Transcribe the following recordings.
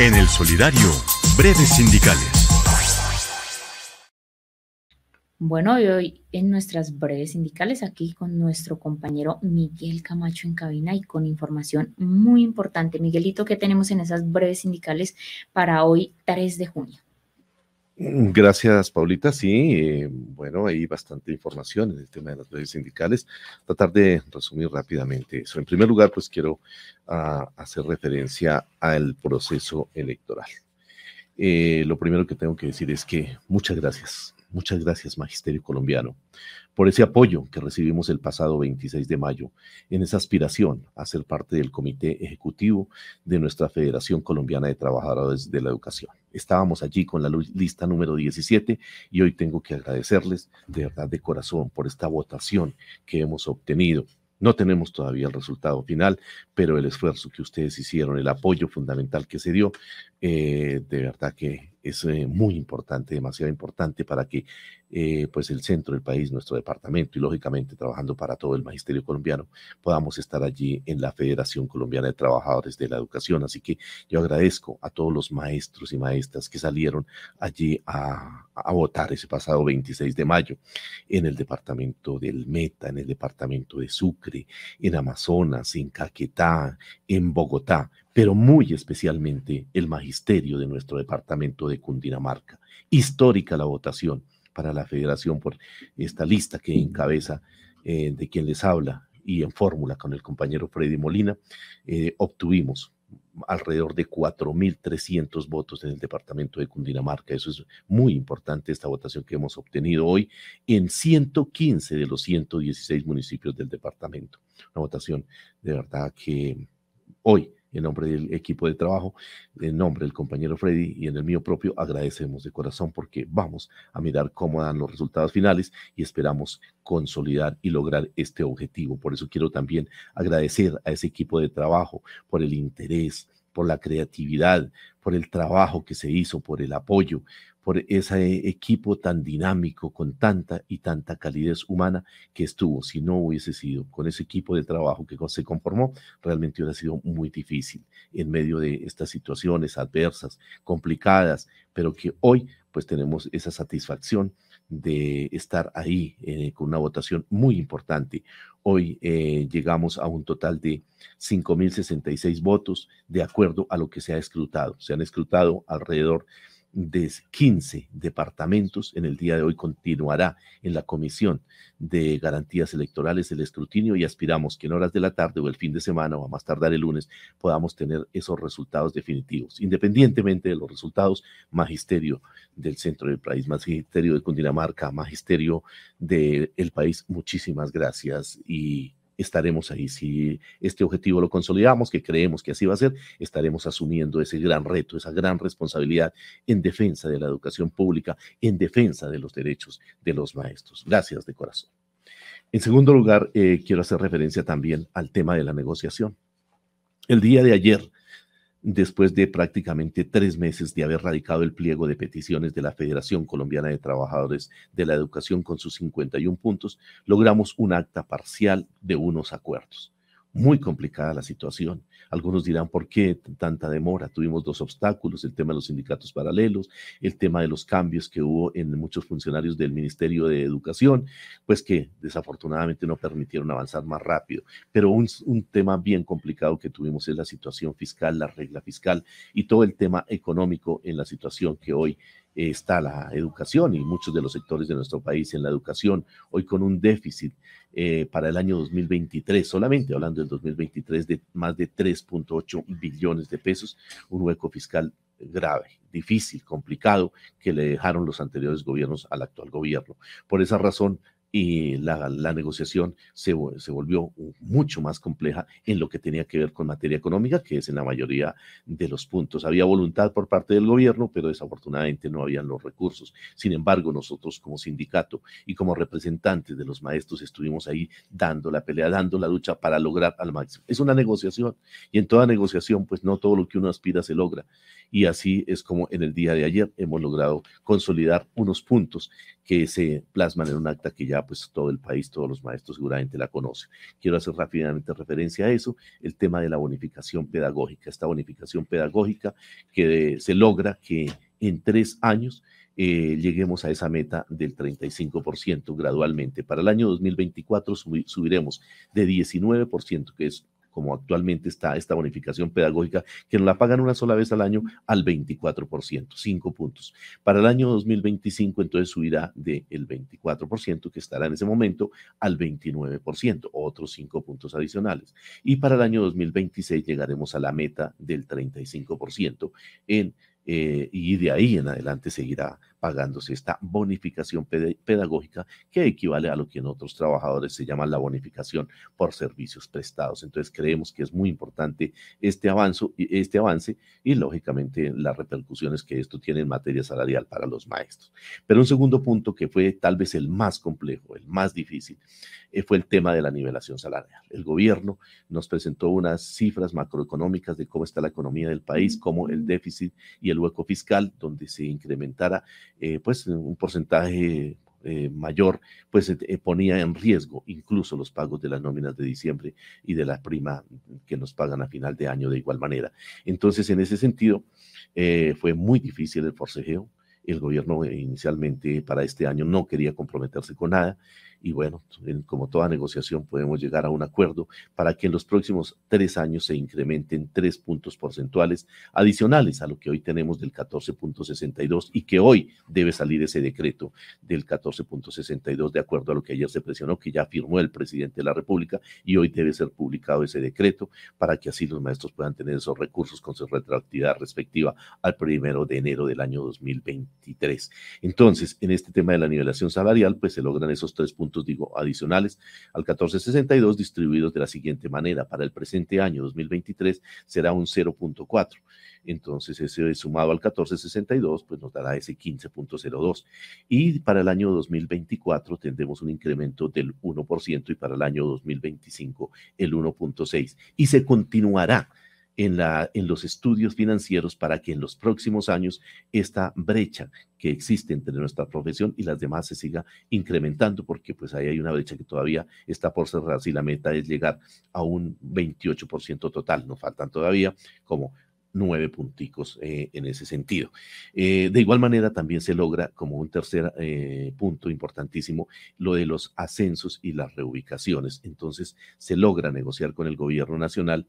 En el Solidario, breves sindicales. Bueno, hoy en nuestras breves sindicales, aquí con nuestro compañero Miguel Camacho en cabina y con información muy importante. Miguelito, ¿qué tenemos en esas breves sindicales para hoy, 3 de junio? Gracias, Paulita. Sí, eh, bueno, hay bastante información en el tema de las leyes sindicales. Tratar de resumir rápidamente eso. En primer lugar, pues quiero ah, hacer referencia al proceso electoral. Eh, lo primero que tengo que decir es que muchas gracias, muchas gracias, Magisterio Colombiano, por ese apoyo que recibimos el pasado 26 de mayo en esa aspiración a ser parte del comité ejecutivo de nuestra Federación Colombiana de Trabajadores de la Educación. Estábamos allí con la lista número 17 y hoy tengo que agradecerles de verdad de corazón por esta votación que hemos obtenido. No tenemos todavía el resultado final, pero el esfuerzo que ustedes hicieron, el apoyo fundamental que se dio, eh, de verdad que es muy importante, demasiado importante para que eh, pues el centro del país, nuestro departamento y lógicamente trabajando para todo el magisterio colombiano, podamos estar allí en la Federación Colombiana de Trabajadores de la Educación. Así que yo agradezco a todos los maestros y maestras que salieron allí a, a votar ese pasado 26 de mayo en el departamento del Meta, en el departamento de Sucre, en Amazonas, en Caquetá, en Bogotá, pero muy especialmente el magisterio de nuestro departamento de Cundinamarca. Histórica la votación para la federación por esta lista que encabeza eh, de quien les habla y en fórmula con el compañero Freddy Molina, eh, obtuvimos alrededor de 4.300 votos en el departamento de Cundinamarca. Eso es muy importante, esta votación que hemos obtenido hoy en 115 de los 116 municipios del departamento. Una votación de verdad que hoy en nombre del equipo de trabajo, en nombre del compañero Freddy y en el mío propio, agradecemos de corazón porque vamos a mirar cómo dan los resultados finales y esperamos consolidar y lograr este objetivo. Por eso quiero también agradecer a ese equipo de trabajo por el interés, por la creatividad, por el trabajo que se hizo, por el apoyo, por ese equipo tan dinámico, con tanta y tanta calidez humana que estuvo. Si no hubiese sido con ese equipo de trabajo que se conformó, realmente hubiera sido muy difícil en medio de estas situaciones adversas, complicadas, pero que hoy pues tenemos esa satisfacción de estar ahí eh, con una votación muy importante. Hoy eh, llegamos a un total de 5.066 votos de acuerdo a lo que se ha escrutado. Se han escrutado alrededor de 15 departamentos. En el día de hoy continuará en la Comisión de Garantías Electorales el escrutinio y aspiramos que en horas de la tarde o el fin de semana o a más tardar el lunes podamos tener esos resultados definitivos. Independientemente de los resultados, magisterio del centro del país, magisterio de Cundinamarca, magisterio del país, muchísimas gracias y estaremos ahí. Si este objetivo lo consolidamos, que creemos que así va a ser, estaremos asumiendo ese gran reto, esa gran responsabilidad en defensa de la educación pública, en defensa de los derechos de los maestros. Gracias de corazón. En segundo lugar, eh, quiero hacer referencia también al tema de la negociación. El día de ayer después de prácticamente tres meses de haber radicado el pliego de peticiones de la Federación Colombiana de Trabajadores de la Educación con sus 51 puntos, logramos un acta parcial de unos acuerdos. Muy complicada la situación. Algunos dirán, ¿por qué tanta demora? Tuvimos dos obstáculos, el tema de los sindicatos paralelos, el tema de los cambios que hubo en muchos funcionarios del Ministerio de Educación, pues que desafortunadamente no permitieron avanzar más rápido. Pero un, un tema bien complicado que tuvimos es la situación fiscal, la regla fiscal y todo el tema económico en la situación que hoy está la educación y muchos de los sectores de nuestro país en la educación, hoy con un déficit eh, para el año 2023, solamente hablando del 2023, de más de 3.8 billones de pesos, un hueco fiscal grave, difícil, complicado, que le dejaron los anteriores gobiernos al actual gobierno. Por esa razón, y la, negociación se, se, volvió mucho más compleja en lo que tenía que ver con materia económica, que es en la mayoría de los puntos. Había voluntad por parte del gobierno, pero desafortunadamente no habían los recursos. Sin embargo, nosotros como sindicato y como representantes de los maestros estuvimos ahí dando la pelea, dando la lucha para lograr al máximo. Es una negociación y en toda negociación, pues no todo lo que uno aspira se logra. Y así es como en el día de ayer hemos logrado consolidar unos puntos que se plasman en un acta que ya pues todo el país, todos los maestros seguramente la conocen. Quiero hacer rápidamente referencia a eso, el tema de la bonificación pedagógica, esta bonificación pedagógica que se logra que en tres años eh, lleguemos a esa meta del 35% gradualmente. Para el año 2024 subiremos de 19%, que es como actualmente está esta bonificación pedagógica, que nos la pagan una sola vez al año, al 24%, 5 puntos. Para el año 2025, entonces subirá del 24%, que estará en ese momento, al 29%, otros 5 puntos adicionales. Y para el año 2026 llegaremos a la meta del 35% en eh, y de ahí en adelante seguirá pagándose esta bonificación pedagógica que equivale a lo que en otros trabajadores se llama la bonificación por servicios prestados. Entonces creemos que es muy importante este avance, este avance y lógicamente las repercusiones que esto tiene en materia salarial para los maestros. Pero un segundo punto que fue tal vez el más complejo, más difícil, eh, fue el tema de la nivelación salarial. El gobierno nos presentó unas cifras macroeconómicas de cómo está la economía del país, cómo el déficit y el hueco fiscal, donde se incrementara eh, pues un porcentaje eh, mayor, pues ponía en riesgo incluso los pagos de las nóminas de diciembre y de la prima que nos pagan a final de año de igual manera. Entonces, en ese sentido, fue muy difícil el forcejeo. El gobierno inicialmente para este año no quería comprometerse con nada y bueno, como toda negociación podemos llegar a un acuerdo para que en los próximos tres años se incrementen tres puntos porcentuales adicionales a lo que hoy tenemos del 14.62 y que hoy debe salir ese decreto del 14.62 de acuerdo a lo que ayer se presionó, que ya firmó el presidente de la República y hoy debe ser publicado ese decreto para que así los maestros puedan tener esos recursos con su retroactividad respectiva al primero de enero del año 2023. Entonces, en este tema de la nivelación salarial, pues se logran esos tres puntos digo, adicionales al 1462 distribuidos de la siguiente manera. Para el presente año 2023 será un 0.4. Entonces, ese sumado al 1462, pues nos dará ese 15.02. Y para el año 2024 tendremos un incremento del 1% y para el año 2025 el 1.6. Y se continuará en, la, en los estudios financieros para que en los próximos años esta brecha que existe entre nuestra profesión y las demás se siga incrementando, porque pues ahí hay una brecha que todavía está por cerrar si la meta es llegar a un 28% total. Nos faltan todavía como nueve punticos eh, en ese sentido. Eh, de igual manera, también se logra como un tercer eh, punto importantísimo lo de los ascensos y las reubicaciones. Entonces, se logra negociar con el gobierno nacional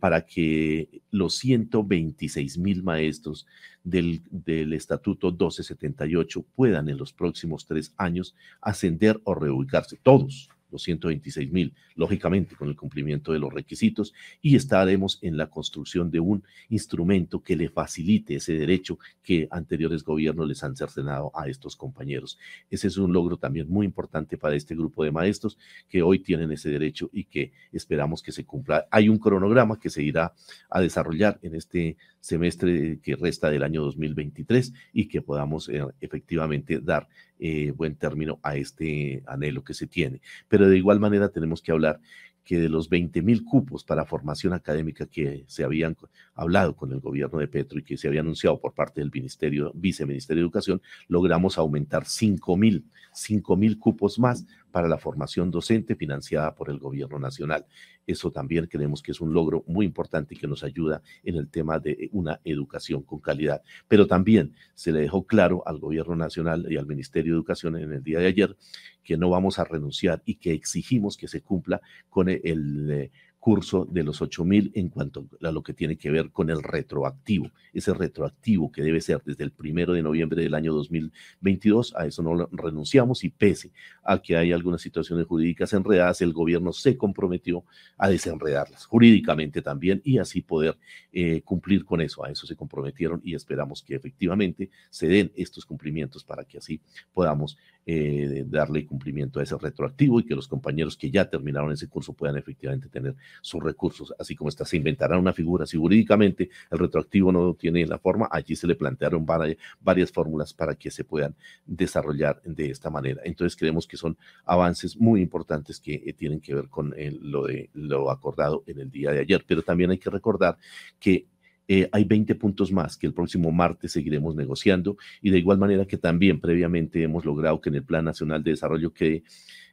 para que los 126 mil maestros del, del Estatuto 1278 puedan en los próximos tres años ascender o reubicarse, todos los 126 mil, lógicamente con el cumplimiento de los requisitos, y estaremos en la construcción de un instrumento que le facilite ese derecho que anteriores gobiernos les han cercenado a estos compañeros. Ese es un logro también muy importante para este grupo de maestros que hoy tienen ese derecho y que esperamos que se cumpla. Hay un cronograma que se irá a desarrollar en este semestre que resta del año 2023 y que podamos eh, efectivamente dar eh, buen término a este anhelo que se tiene. Pero de igual manera tenemos que hablar que de los 20 mil cupos para formación académica que se habían hablado con el gobierno de Petro y que se había anunciado por parte del Ministerio, Viceministerio de Educación, logramos aumentar 5 mil, 5 mil cupos más para la formación docente financiada por el gobierno nacional. Eso también creemos que es un logro muy importante y que nos ayuda en el tema de una educación con calidad. Pero también se le dejó claro al gobierno nacional y al Ministerio de Educación en el día de ayer que no vamos a renunciar y que exigimos que se cumpla con el, eh, curso de los 8.000 en cuanto a lo que tiene que ver con el retroactivo. Ese retroactivo que debe ser desde el primero de noviembre del año 2022, a eso no renunciamos y pese a que hay algunas situaciones jurídicas enredadas, el gobierno se comprometió a desenredarlas jurídicamente también y así poder eh, cumplir con eso. A eso se comprometieron y esperamos que efectivamente se den estos cumplimientos para que así podamos eh, darle cumplimiento a ese retroactivo y que los compañeros que ya terminaron ese curso puedan efectivamente tener sus recursos, así como está, se inventará una figura, si jurídicamente el retroactivo no tiene la forma, allí se le plantearon varias, fórmulas para que se puedan desarrollar de esta manera. Entonces creemos que son avances muy importantes que eh, tienen que ver con lo, de, lo acordado en el día de ayer, pero también hay que recordar que eh, hay 20 puntos más que el próximo martes seguiremos negociando y de igual manera que también previamente hemos logrado que en el Plan Nacional de Desarrollo quede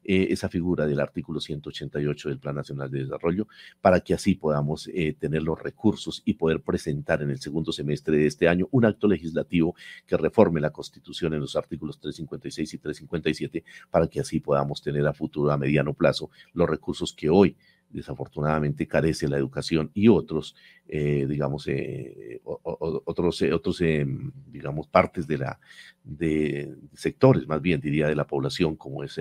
eh, esa figura del artículo 188 del Plan Nacional de Desarrollo para que así podamos eh, tener los recursos y poder presentar en el segundo semestre de este año un acto legislativo que reforme la Constitución en los artículos 356 y 357 para que así podamos tener a futuro, a mediano plazo, los recursos que hoy desafortunadamente carece la educación y otros, eh, digamos, eh, otros, eh, otros digamos, partes de la, de sectores, más bien diría, de la población, como es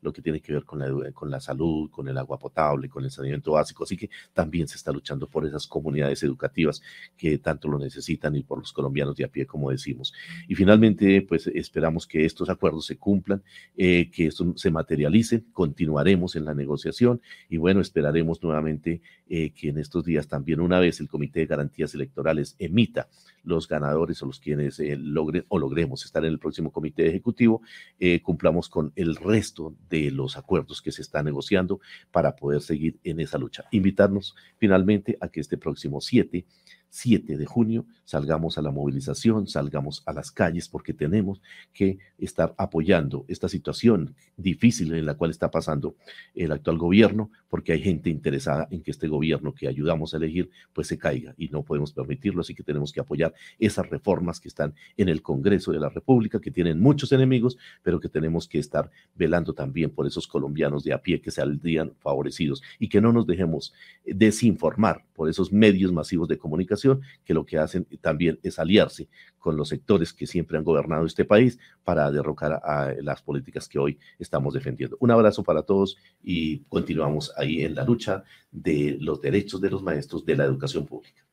lo que tiene que ver con la, con la salud, con el agua potable, con el saneamiento básico. Así que también se está luchando por esas comunidades educativas que tanto lo necesitan y por los colombianos de a pie, como decimos. Y finalmente, pues esperamos que estos acuerdos se cumplan, que esto se materialice, continuaremos en la negociación y bueno, esperaremos nuevamente que en estos días también una vez el Comité de Garantías Electorales emita los ganadores o los quienes logren o logremos estar en el próximo comité ejecutivo, eh, cumplamos con el resto de los acuerdos que se están negociando para poder seguir en esa lucha. Invitarnos finalmente a que este próximo 7 7 de junio salgamos a la movilización, salgamos a las calles, porque tenemos que estar apoyando esta situación difícil en la cual está pasando el actual gobierno, porque hay gente interesada en que este gobierno que ayudamos a elegir, pues se caiga y no podemos permitirlo, así que tenemos que apoyar esas reformas que están en el Congreso de la República, que tienen muchos enemigos, pero que tenemos que estar velando también por esos colombianos de a pie que saldrían favorecidos y que no nos dejemos desinformar por esos medios masivos de comunicación que lo que hacen también es aliarse con los sectores que siempre han gobernado este país para derrocar a las políticas que hoy estamos defendiendo. Un abrazo para todos y continuamos ahí en la lucha de los derechos de los maestros de la educación pública.